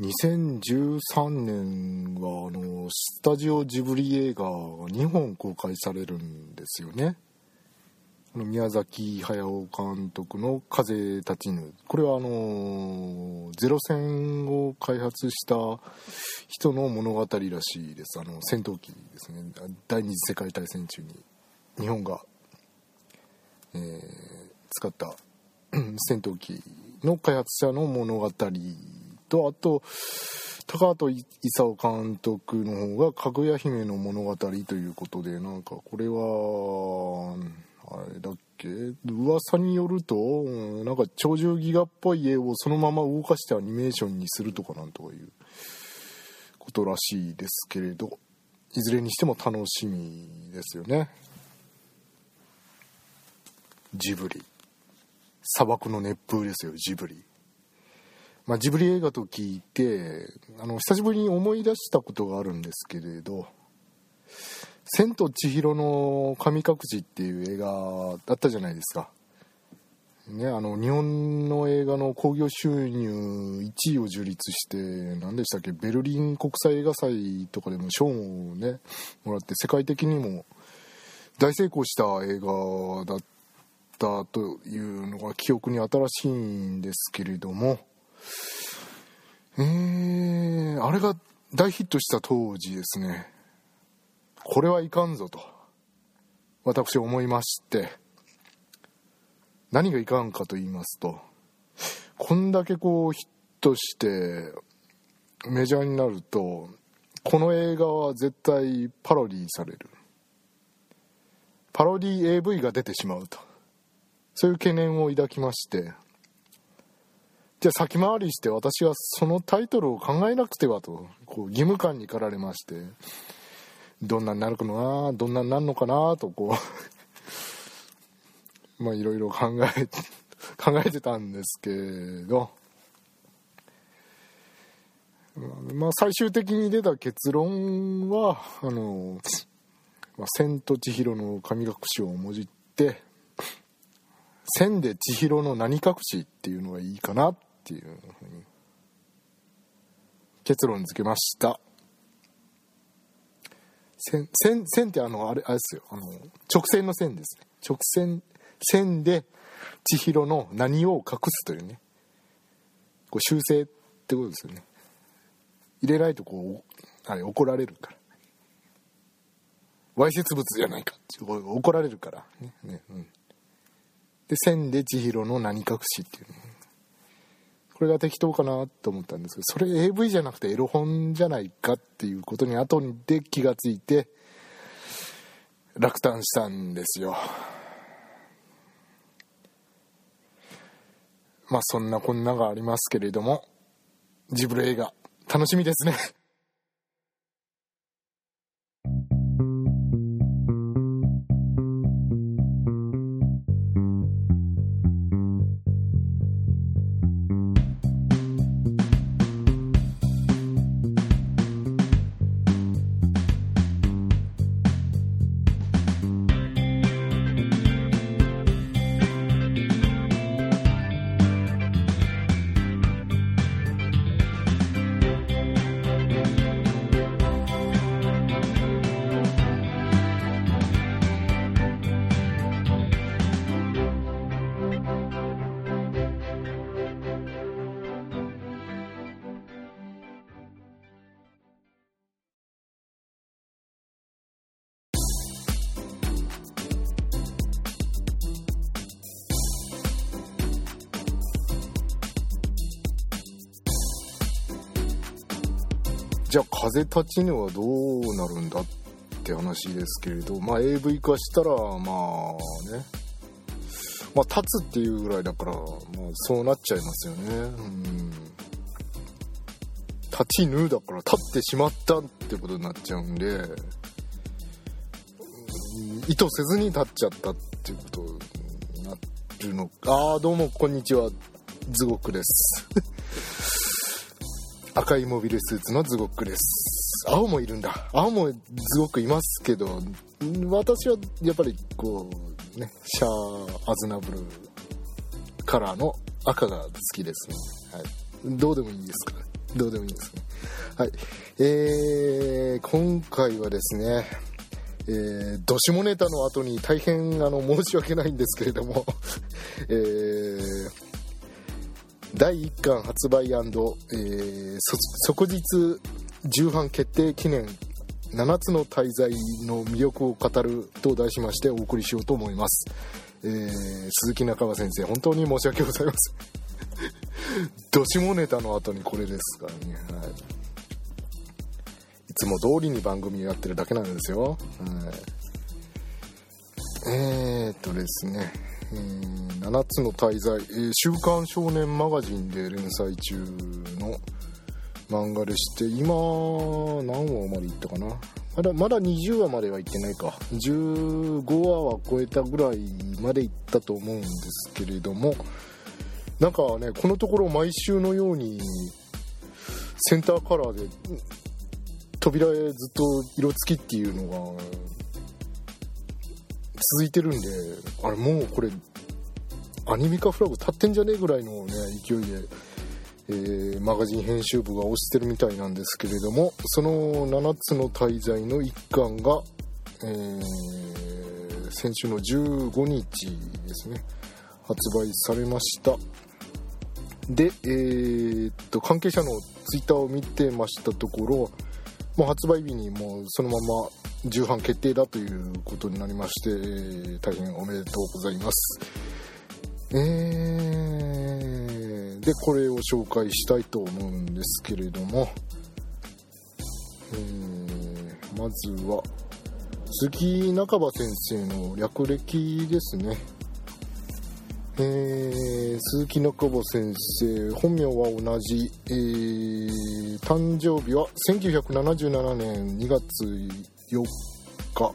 2013年はあのスタジオジブリ映画が2本公開されるんですよね。この宮崎駿監督の「風立ちぬ」これはあのゼロ戦を開発した人の物語らしいです。あの戦闘機ですね。第二次世界大戦中に日本が、えー、使った戦闘機の開発者の物語。とあと高畑勲監督の方が「かぐや姫の物語」ということでなんかこれはあれだっけ？噂によると、なんか鳥獣ギガっぽい絵をそのまま動かしてアニメーションにするとかなんとかいうことらしいですけれどいずれにしても楽しみですよね。ジブリ。砂漠の熱風ですよジブリ。まあ、ジブリ映画と聞いてあの久しぶりに思い出したことがあるんですけれど「千と千尋の神隠し」っていう映画だったじゃないですか。ね、あの日本の映画の興行収入1位を樹立して何でしたっけベルリン国際映画祭とかでも賞をねもらって世界的にも大成功した映画だったというのが記憶に新しいんですけれどもえー、あれが大ヒットした当時ですね。これはいかんぞと。私思いまして。何がいかんかと言いますとこんだけこうヒットしてメジャーになるとこの映画は絶対パロディーされる。パロディ AV が出てしまうと。そういう懸念を抱きまして。じゃ先回りして私はそのタイトルを考えなくてはとこう義務感に駆られましてどんなになるかなどんなになるのかなとこう まあいろいろ考え 考えてたんですけど。まあ最終的に出た結論はあの「まあ、千と千尋の神隠し」をもじって「千で千尋の何隠し」っていうのがいいかな。ってっていうふうに結論付けました。線線線ってあのあれあれですよ。あの直線の線ですね。直線線で千尋の何を隠すというね。こう修正ってことですよね。入れないとこうあれ怒られるから。わいせつ物じゃないか怒られるからね。ねうん。で線で千尋の何隠しっていうのこれが適当かなと思ったんですけどそれ AV じゃなくてエロ本じゃないかっていうことに後で気がついて落胆したんですよ。まあそんなこんながありますけれどもジブリ映画楽しみですね。じゃあ風立ちぬはどうなるんだって話ですけれどまあ AV 化したらまあね。まあ立つっていうぐらいだからまあそうなっちゃいますよね。うん。立ちぬだから立ってしまったってことになっちゃうんで意図せずに立っちゃったっていうことになるのか。ああどうもこんにちは。ズゴクです。赤いモビルスーツのズゴックです青もいるんだ。青もズゴックいますけど私はやっぱりこうねシャーアズナブルカラーの赤が好きですね、はい、どうでもいいですかどうでもいいですねはいえー、今回はですねえー、どしもネタの後に大変あの申し訳ないんですけれども えー、第1巻発売、えー、即日重版決定記念7つの滞在の魅力を語ると題しましてお送りしようと思います、えー、鈴木中川先生本当に申し訳ございません。どしもネタの後にこれですからね、はい、いつも通りに番組やってるだけなんですよ、はい、えー、っとですね、えー、7つの滞在、えー、週刊少年マガジンで連載中の漫画でして今何話までいったかな？まだまだ20話まではいってないか。15話は超えたぐらいまでいったと思うんですけれども。なんかねこのところ毎週のようにセンターカラーで扉へずっと色付きっていうのが続いてるんであれもうこれアニメ化フラグ立ってんじゃねえぐらいのね勢いでえー、マガジン編集部が推してるみたいなんですけれどもその7つの滞在の1巻が、えー、先週の15日ですね発売されました。で、えー、っと関係者のツイッターを見てましたところもう発売日にもうそのまま重版決定だということになりまして、大変おめでとうございます。えーでこれを紹介したいと思うんですけれども、えー、まずは杉中場先生の略歴ですね、えー、鈴木中場先生本名は同じ、えー、誕生日は1977年2月4日。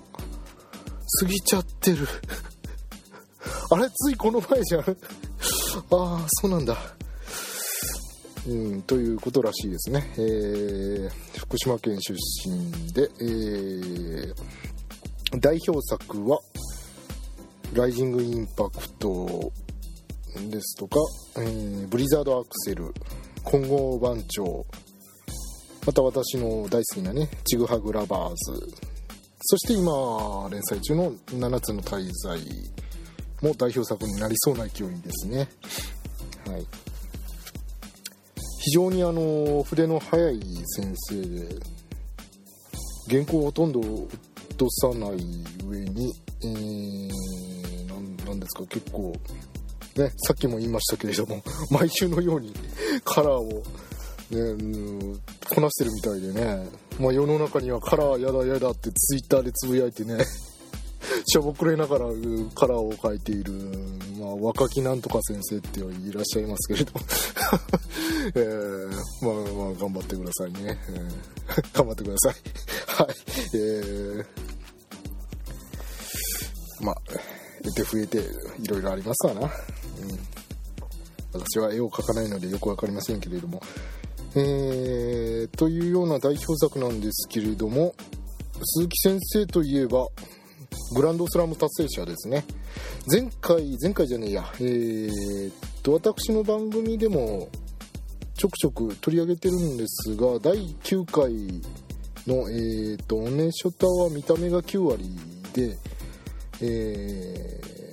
過ぎちゃってる。あれ？ついこの前じゃん。ああそうなんだ。うん、ということらしいですね、えー、福島県出身で、えー、代表作は「ライジングインパクト」ですとか、えー、ブリザードアクセル混合番長また私の大好きなねちぐはぐラバーズ。そして今連載中の「7つの大罪」も代表作になりそうな勢いですね。はい。非常にあの筆の速い先生で原稿をほとんど落とさない上に、えー、なんですか結構ねさっきも言いましたけれども毎週のようにカラーをね、こなしてるみたいでね、まあ、世の中にはカラーやだやだってツイッターでつぶやいてね しょぼくれながらカラーを描いている、まあ、若きなんとか先生っていらっしゃいますけれども。えー、まあまあ頑張ってくださいね、えー、頑張ってください。はい。えー、まあ得て増えていろいろありますわな、うん、私は絵を描かないのでよく分かりませんけれども。えー、というような代表作なんですけれども鈴木先生といえばグランドスラム達成者ですね。前回前回じゃねえや。えー、っと私の番組でもちょくちょく取り上げてるんですが第9回の、えーと、オネショタは見た目が9割で、えー、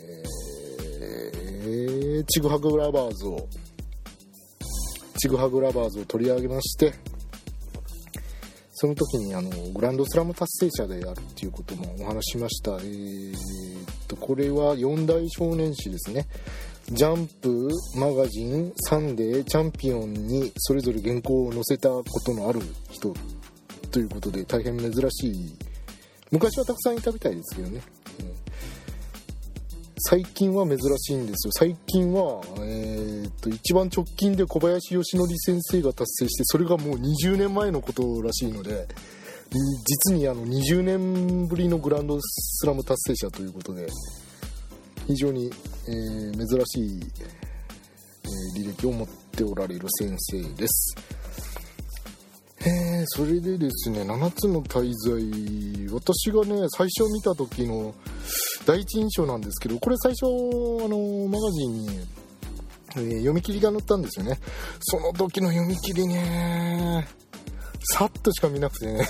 ちぐはぐラバーズをちぐはぐラバーズを取り上げましてその時にあのグランドスラム達成者であるっていうこともお話しました、えー、とこれは4大少年誌ですね。ジャンプマガジンサンデーチャンピオンにそれぞれ原稿を載せたことのある人ということで大変珍しい。昔はたくさんいたみたいですけどね、最近は珍しいんですよ最近は、えー、っと一番直近で小林義則先生が達成してそれがもう20年前のことらしいので実にあの20年ぶりのグランドスラム達成者ということで非常に、えー、珍しい、えー、履歴を持っておられる先生です。えー、それでですね、7つの滞在、私がね、最初見た時の第一印象なんですけど、これ最初、あの、マガジンにえー、読み切りが載ったんですよね。その時の読み切りねさっとしか見なくてね。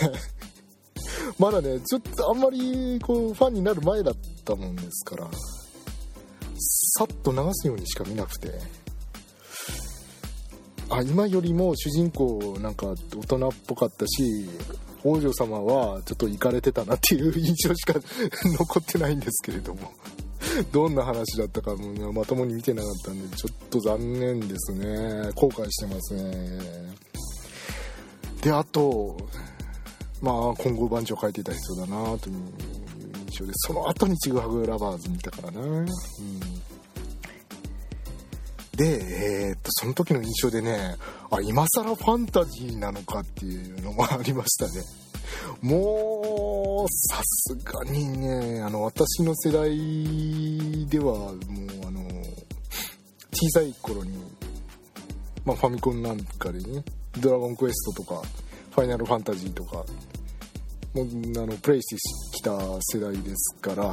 まだねちょっとあんまりこうファンになる前だったもんですからさっと流すようにしか見なくて。あ今よりも主人公なんか大人っぽかったし王女様はちょっと行かれてたなっていう印象しか残ってないんですけれども。どんな話だったかもまともに見てなかったんでちょっと残念ですね。後悔してますね。であとまあ今後番長書いてた人だなという印象でその後にちぐはぐラバーズ見たからな。うん。で、えー、っと、その時の印象でね、あ、今更ファンタジーなのかっていうのもありましたね。もう、さすがにね、あの、私の世代では、もう、あの、小さい頃に、まあ、ファミコンなんかでね、ドラゴンクエストとか、ファイナルファンタジーとか、もう、あの、プレイしてきた世代ですから、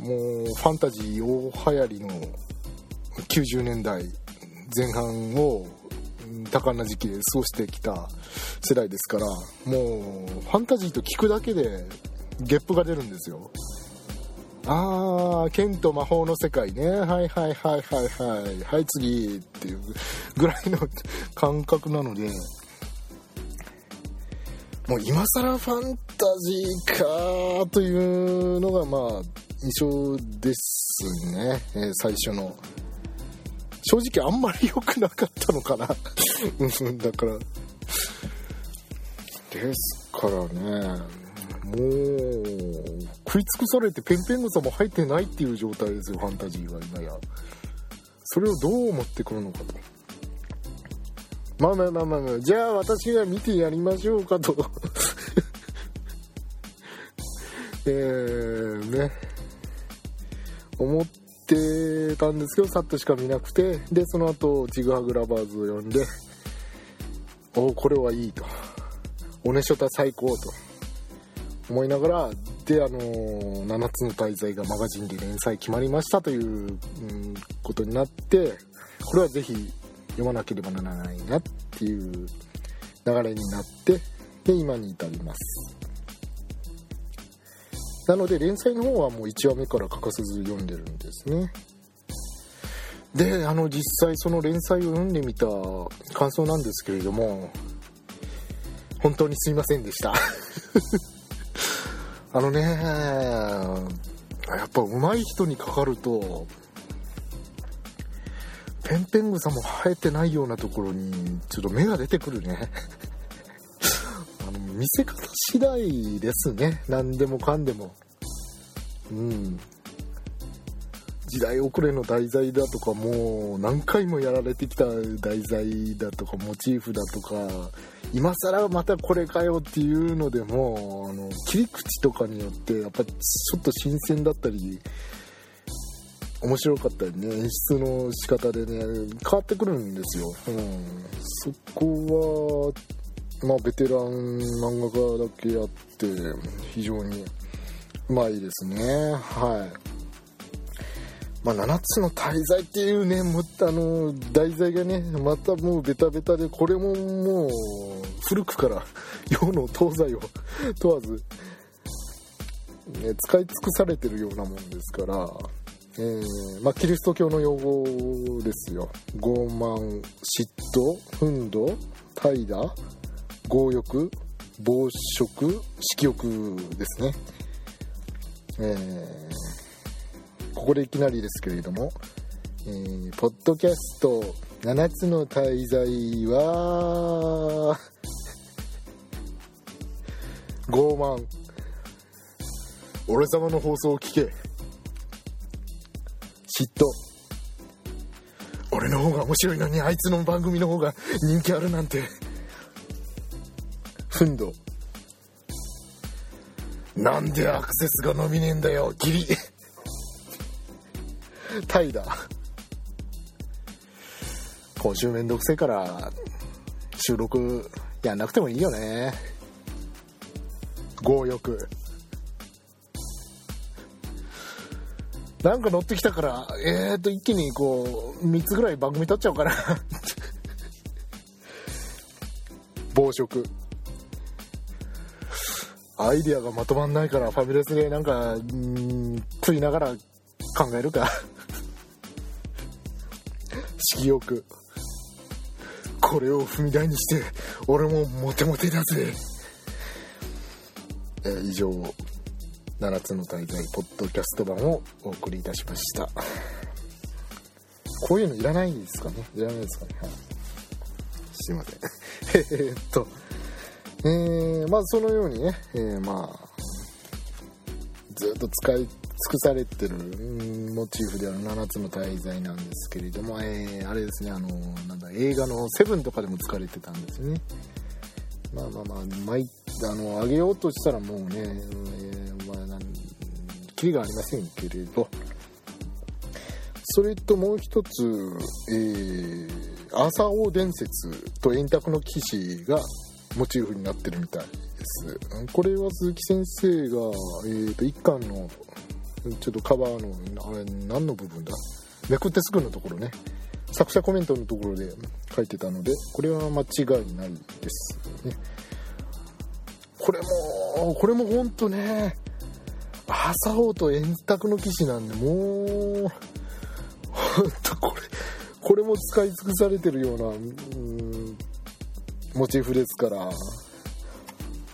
もう、ファンタジー大流行りの90年代前半を多感な時期で過ごしてきた世代ですからもうファンタジーと聞くだけでゲップが出るんですよ。ああ剣と魔法の世界ね。はいはいはいはい。はいはい次っていうぐらいの感覚なのでもう今更ファンタジーかというのがまあ印象ですね、えー、最初の。正直あんまり良くなかったのかな。うんだから。ですからね。もう食い尽くされてペンペン草も入ってないっていう状態ですよファンタジーは今や。それをどう持ってくるのかと。まあまあまあまあ、まあ、じゃあ私が見てやりましょうかと。えーね。思っててたんですけどさっとしか見なくてでその後ちぐはぐラバーズを呼んでおおこれはいいと。おねしょた最高と。思いながらであのー、7つの大罪がマガジンで連載決まりましたという、うん、ことになってこれはぜひ読まなければならないなっていう流れになってで今に至ります。なので連載の方はもう1話目から欠かさず読んでるんですね。であの実際その連載を読んでみた感想なんですけれども本当にすいませんでした。あのねやっぱ上手い人にかかるとペンペン草も生えてないようなところにちょっと芽が出てくるね。見せ方次第ですね。何でもかんでも。うん。時代遅れの題材だとかもう何回もやられてきた題材だとかモチーフだとか今更またこれかよっていうのでもあの切り口とかによってやっぱちょっと新鮮だったり面白かったりね演出の仕方でね変わってくるんですよ、うん、そこはまあ、ベテラン漫画家だけあって非常にうまいですね。はい。まあ、7つの大罪っていうねもあの題材がねまたもうベタベタでこれももう古くから世の東西を 問わず、ね、使い尽くされてるようなもんですから、えー、まあ、キリスト教の用語ですよ。傲慢嫉妬憤怒怠惰強欲暴食色欲ですね。えー、ここでいきなりですけれども、えー、ポッドキャスト7つの滞在は傲慢俺様の放送を聞け。嫉妬。俺の方が面白いのにあいつの番組の方が人気あるなんて。憤怒なんでアクセスが伸びねえんだよギリ。タイだ今週めんどくせえから収録やんなくてもいいよね。強欲。なんか乗ってきたからえーと一気にこう3つぐらい番組撮っちゃおうかな。暴食。アイディアがまとまんないからファミレスでなんかうん食いながら考えるか。色欲これを踏み台にして俺もモテモテだぜ。えー、以上7つの大罪ポッドキャスト版をお送りいたしました。こういうのいらないですかね。いらないですかね、はい、すいません。えっとえー、まあそのようにね、えー、まあずっと使い尽くされてるモチーフである7つの大罪なんですけれども、えー、あれですねあのなんだ映画の「セブンとかでも使われてたんですよね。まあまあまあ毎あの上げようとしたらもうね、えー、まあなんキリがありませんけれど。それともう一つ、えー、アーサー王伝説と円卓の騎士がモチーフになってるみたいです。これは鈴木先生が、えーと、1巻のちょっとカバーのあれ何の部分だ？めくってすぐのところね。作者コメントのところで書いてたのでこれは間違いないです。ね。これもこれも本当ね朝王と円卓の騎士なんでもう本当これこれも使い尽くされてるような、うんモチーフですから。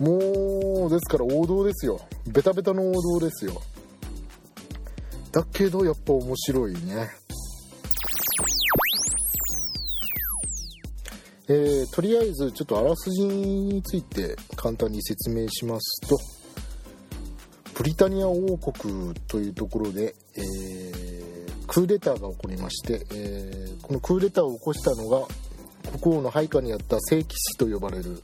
もうですから王道ですよ。ベタベタの王道ですよ。だけどやっぱ面白いね。えー、とりあえずちょっとあらすじについて簡単に説明しますと。ブリタニア王国というところで、えー、クーデターが起こりまして、えー、このクーデターを起こしたのが国王の配下にあった聖騎士と呼ばれる、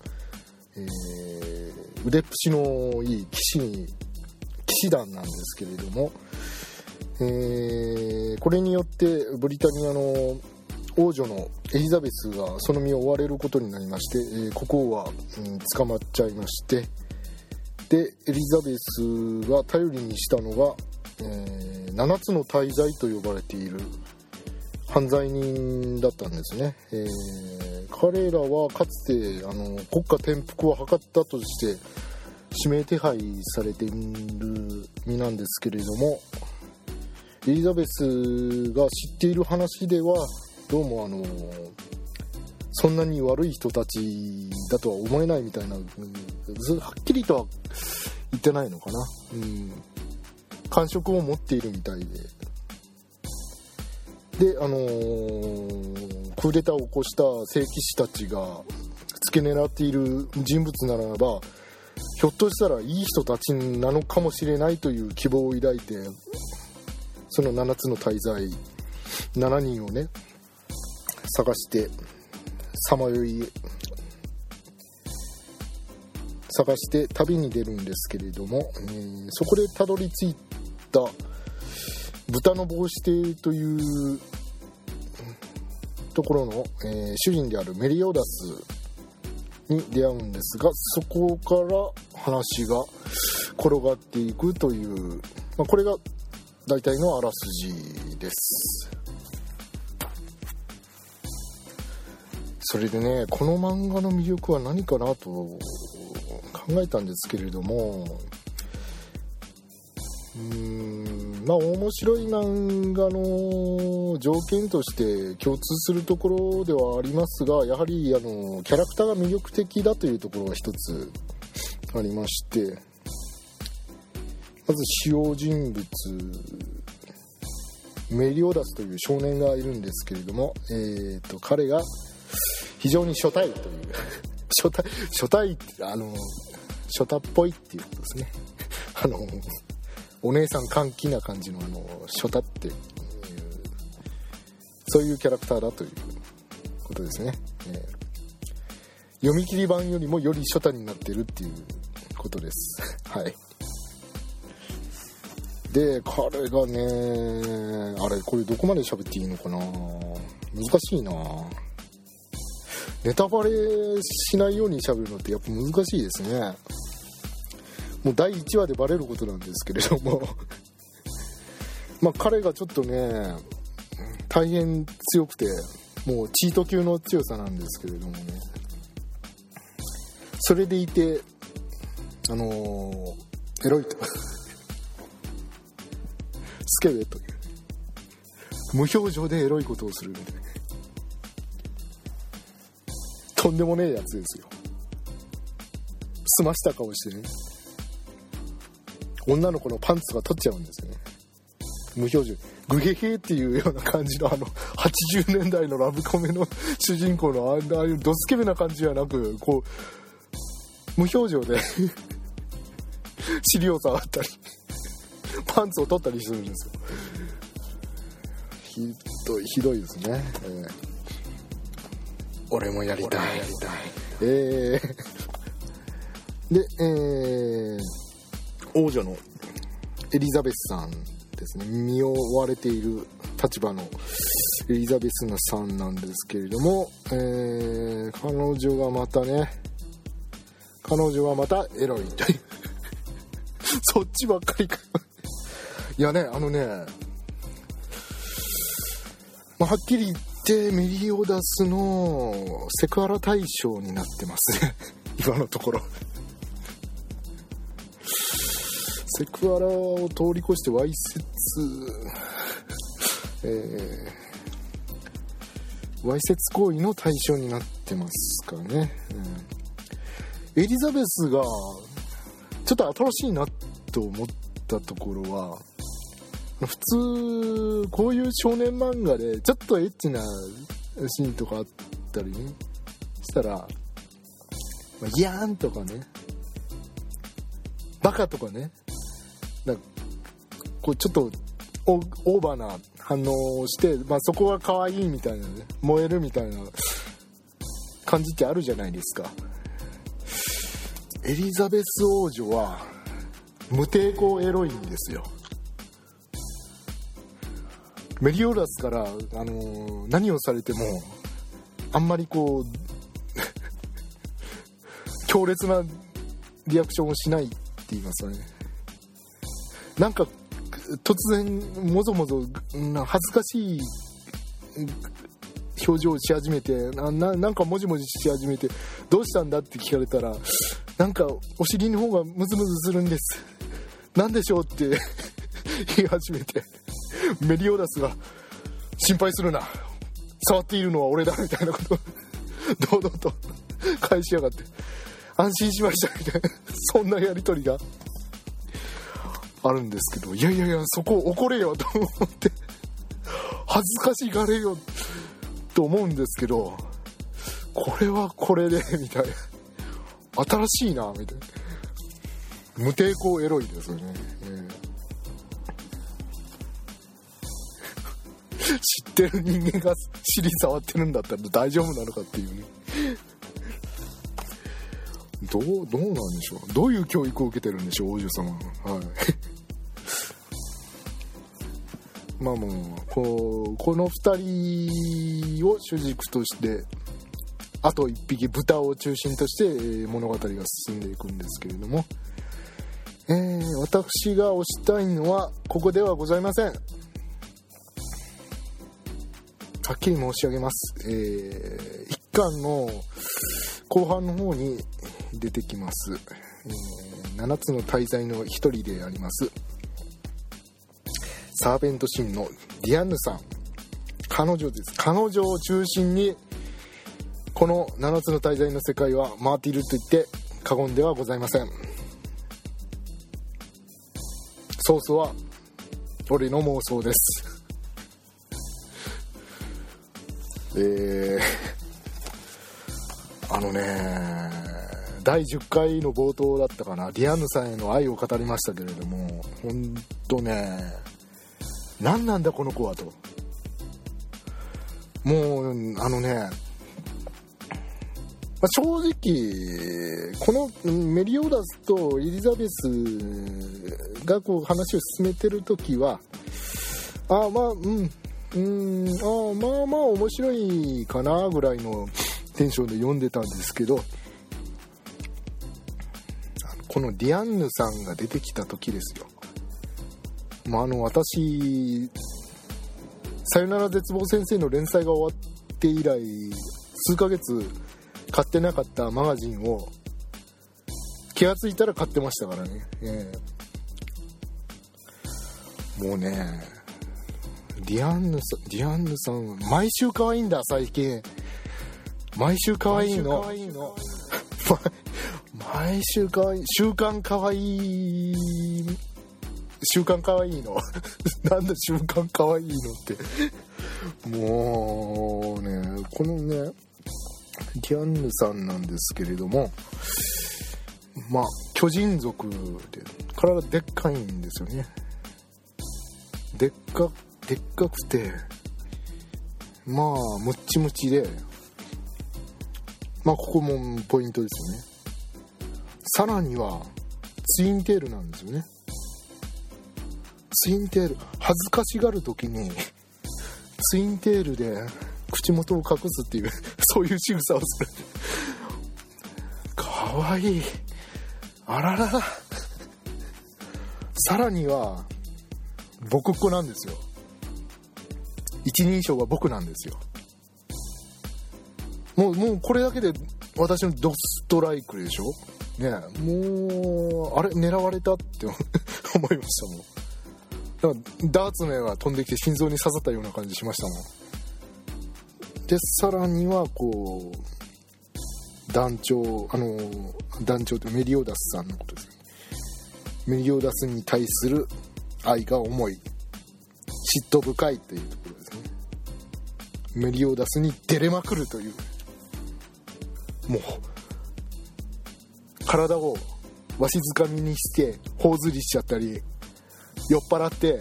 えー、腕っぷしのいい騎士に騎士団なんですけれども、えー、これによってブリタニアの王女のエリザベスがその身を追われることになりまして、えー、国王は、うん、捕まっちゃいましてでエリザベスが頼りにしたのが、えー、7つの大罪と呼ばれている。犯罪人だったんですね、えー、彼らはかつてあの国家転覆を図ったとして指名手配されている身なんですけれどもエリザベスが知っている話ではどうもあのそんなに悪い人たちだとは思えないみたいな、はっきりとは言ってないのかな、うん、感触を持っているみたいで。であのー、クーデターを起こした聖騎士たちが付け狙っている人物ならばひょっとしたらいい人たちなのかもしれないという希望を抱いてその7つの大罪7人をね探してさまよい探して旅に出るんですけれども、えー、そこでたどり着いた豚の帽子亭というところの、えー、主人であるメリオダスに出会うんですがそこから話が転がっていくという、まあ、これが大体のあらすじです。それでねこの漫画の魅力は何かなと考えたんですけれどもうーんまあ面白い漫画の条件として共通するところではありますがやはりあのキャラクターが魅力的だというところが一つありましてまず主要人物メリオダスという少年がいるんですけれども、えーと、彼が非常に初対という 初対初対あの初太っぽいっていうことですね。あのお姉さん歓喜な感じのあの初太っていうそういうキャラクターだということですね、えー、読み切り版よりもより初太になってるっていうことです。はい。で彼がねあれこれどこまで喋っていいのかな。難しいな。ネタバレしないように喋るのってやっぱ難しいですね。もう第1話でバレることなんですけれども。まあ彼がちょっとね大変強くてもうチート級の強さなんですけれどもね。それでいてあのー、エロいと。スケベという。無表情でエロいことをするみたいな。とんでもねえやつですよ。澄ました顔してね。女の子のパンツが取っちゃうんですよね。無表情。グヘヘっていうような感じのあの80年代のラブコメの主人公のああいうドスケベな感じじゃなくこう無表情で尻を触ったりパンツを取ったりするんですよ。ひどいひどいですね、えー、俺もやりたい。やりたい。えー、でえー、王女のエリザベスさんですね。身を追われている立場のエリザベスさんなんですけれども、えー、彼女がまたね彼女はまたエロいという。そっちばっかりか。いやねあのね、まあ、はっきり言ってメリオダスのセクハラ対象になってますね。今のところ。セクハラを通り越してわいせつ、えー、わいせつ行為の対象になってますかね、うん、エリザベスがちょっと新しいなと思ったところは普通こういう少年漫画でちょっとエッチなシーンとかあったりねしたら、ギャーンとかね。バカとかね。なこうちょっとオーバーな反応をして、まあ、そこは可愛いみたいなね燃えるみたいな感じってあるじゃないですか。エリザベス王女は無抵抗エロいんですよ。メリオラスから、あのー、何をされてもあんまりこう 強烈なリアクションをしないって言いますかね。なんか突然もぞもぞ恥ずかしい表情をし始めてななんかもじもじし始めてどうしたんだって聞かれたらなんかお尻の方がムズムズするんです。何でしょうって言い始めてメリオダスが心配するな。触っているのは俺だみたいなことを堂々と返しやがって。安心しましたみたいな。そんなやり取りが。あるんですけどいやいやいやそこ怒れよと思って恥ずかしがれよと思うんですけどこれはこれでみたいな。新しいなみたいな。無抵抗エロいですよね、えー、知ってる人間が尻触ってるんだったら大丈夫なのかっていうね。どうどうなんでしょう。どういう教育を受けてるんでしょう王女様。はい。まあもうここの2人を主軸としてあと1匹豚を中心として物語が進んでいくんですけれども、えー、私が推したいのはここではございません。はっきり申し上げます、えー、一巻の後半の方に出てきます、えー、7つの大罪の一人であります。サーベントシーンのディアンヌさん。彼女です。彼女を中心にこの7つの大罪の世界は回っていると言って過言ではございません。ソースは俺の妄想です。えー、あのね第10回の冒頭だったかな。ディアンヌさんへの愛を語りましたけれども本当ね何なんだこの子はと。もうあのね、まあ、正直このメリオダスとエリザベスがこう話を進めてる時はあまあうんうんああまあまあ面白いかなぐらいのテンションで読んでたんですけどこのディアンヌさんが出てきた時ですよ。まあ、あの私「さよなら絶望先生」の連載が終わって以来数ヶ月買ってなかったマガジンを気が付いたら買ってましたからね、えー、もうねディアンヌさんディアンヌさん毎週可愛いんだ最近。毎週可愛いの。毎週可愛い 週刊可愛い週刊可愛い週刊かわいいの。なんだ週刊可愛いいのって。もうねこのねディアンヌさんなんですけれどもまあ巨人族で体でっかいんですよね。でっかでっかくてまあムッチムチでまあここもポイントですよね。さらにはツインテールなんですよね。ツインテール恥ずかしがる時にツインテールで口元を隠すっていうそういう仕草をする。かわいい。あららさらには僕っ子なんですよ。一人称は僕なんですよ。もうもうこれだけで私のドストライクでしょ？ねもうあれ狙われたって思いましたもんかダーツの矢が飛んできて心臓に刺さったような感じしましたもん。でさらにはこう団長あの団長ってメリオダスさんのことですね。メリオダスに対する愛が重い嫉妬深いというところですね。メリオダスに出れまくるというもう体をわしづかみにして頬ずりしちゃったり酔っ払って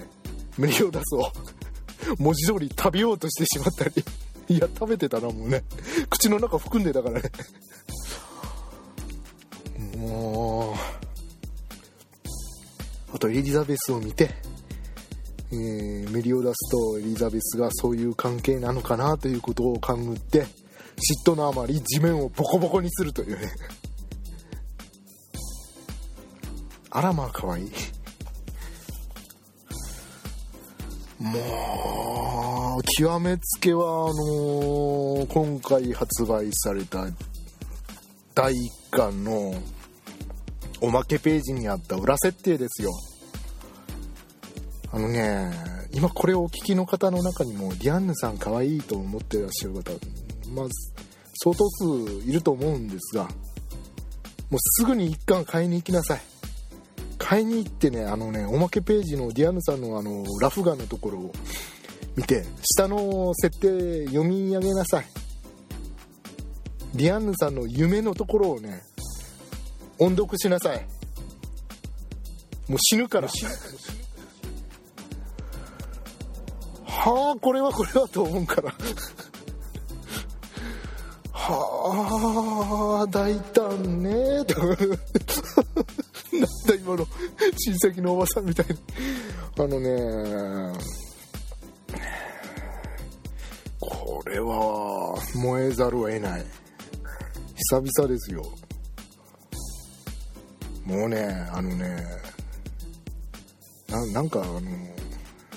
メリオダスを 文字通り食べようとしてしまったり。いや食べてたなもうね。口の中含んでたからね。もう。あとエリザベスを見て、えー、メリオダスとエリザベスがそういう関係なのかなということを勘ぐって嫉妬のあまり地面をボコボコにするというね。あらまあかわいい。もう極めつけはあのー、今回発売された第1巻のおまけページにあった裏設定ですよ。あのね今これをお聞きの方の中にもディアンヌさん可愛いと思ってらっしゃる方まあ相当数いると思うんですがもうすぐに1巻買いに行きなさい。買いに行ってねあのねおまけページのディアンヌさんのあのラフ画のところを見て下の設定読み上げなさい。ディアンヌさんの夢のところをね音読しなさい。もう死ぬから。死ぬはあこれはこれはと思うから。はあ大胆ねと。なんだ今の。親戚のおばさんみたいに。あのねこれは燃えざるを得ない。久々ですよ。もうねあのねなんかあの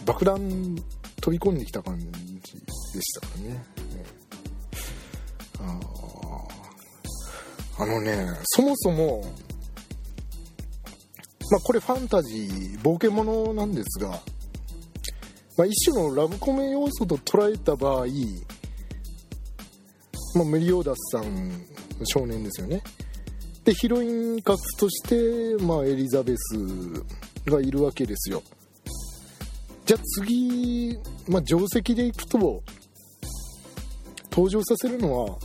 爆弾飛び込んできた感じでしたからねああのねそもそもまあ、これファンタジー冒険者なんですが、まあ、一種のラブコメ要素と捉えた場合、まあ、メリオダスさん少年ですよね。でヒロイン格として、まあ、エリザベスがいるわけですよ。じゃあ次、まあ、定石でいくと登場させるのは、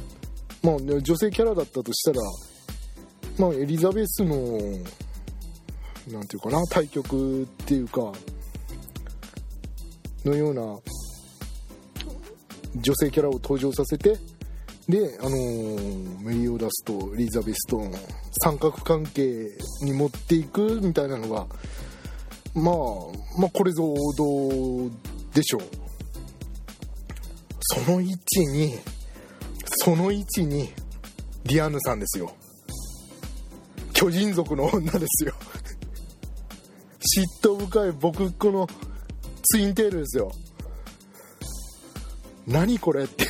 まあ、女性キャラだったとしたら、まあ、エリザベスの何て言うかな対局っていうかのような女性キャラを登場させてで、あのー、メリオダスとリザベスとの三角関係に持っていくみたいなのがまあまあこれぞ王道でしょう。その位置にその位置にディアンヌさんですよ。巨人族の女ですよ。嫉妬深い僕このツインテールですよ。何これって。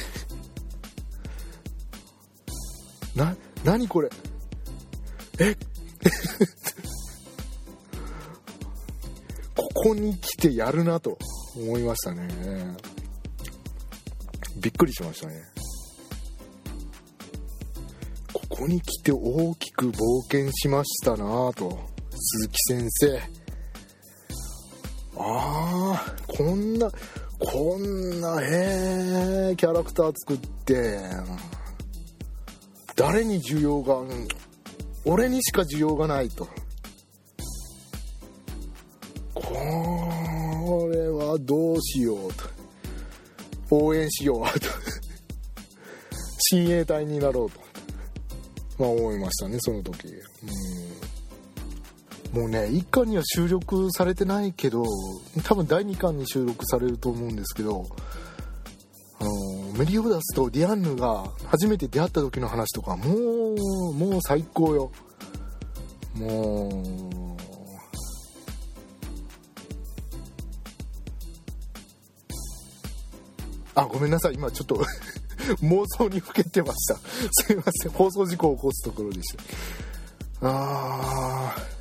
な何これ。え？ここに来てやるなと思いましたね。びっくりしましたね。ここに来て大きく冒険しましたなと鈴木先生。ああこんなこんなへえキャラクター作って誰に需要が俺にしか需要がないと。これはどうしようと。応援しようと。親衛隊になろうと。まあ思いましたねその時。うん。もうね1巻には収録されてないけど多分第2巻に収録されると思うんですけどあのメリオダスとディアンヌが初めて出会った時の話とかもうもう最高よ。もう。あごめんなさい。今ちょっと 妄想にふけてました。すいません。放送事故を起こすところでした。あー。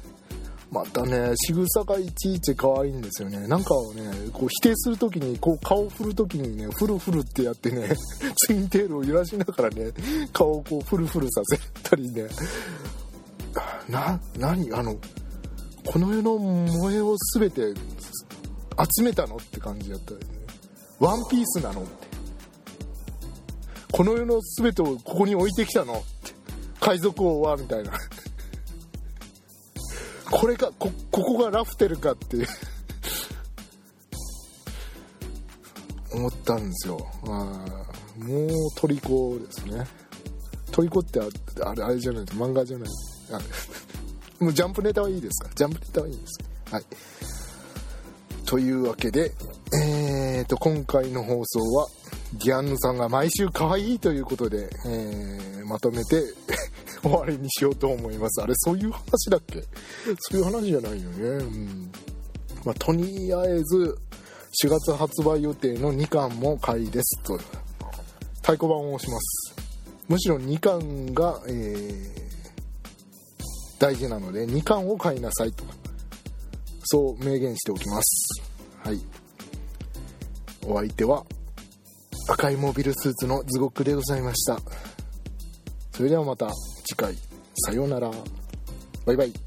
またね仕草がいちいち可愛いんですよね。なんかをねこう否定する時にこう顔を振る時にねフルフルってやってね ツインテールを揺らしながらね顔をこうフルフルさせたりね。な何？あのこの世の萌えを全て集めたのって感じやったりね。ワンピースなのって。この世の全てをここに置いてきたのって。海賊王はみたいな。これかこここがラフテルかって思ったんですよ。あもうトリコですね。トリコってあれあれじゃない漫画じゃない。あ もうジャンプネタはいいですか？ジャンプネタはいいですはい。というわけでえーと今回の放送はギャンヌさんが毎週可愛いということで、えー、まとめて 終わりにしようと思います。あれそういう話だっけ？そういう話じゃないよね。うん。まあ、とりあえず4月発売予定の2巻も買いです。と。太鼓判を押します。むしろ2巻が、えー、大事なので2巻を買いなさい。と。そう明言しておきます。はい。お相手は赤いモビルスーツの地獄でございました。それではまた次回。さようなら。バイバイ。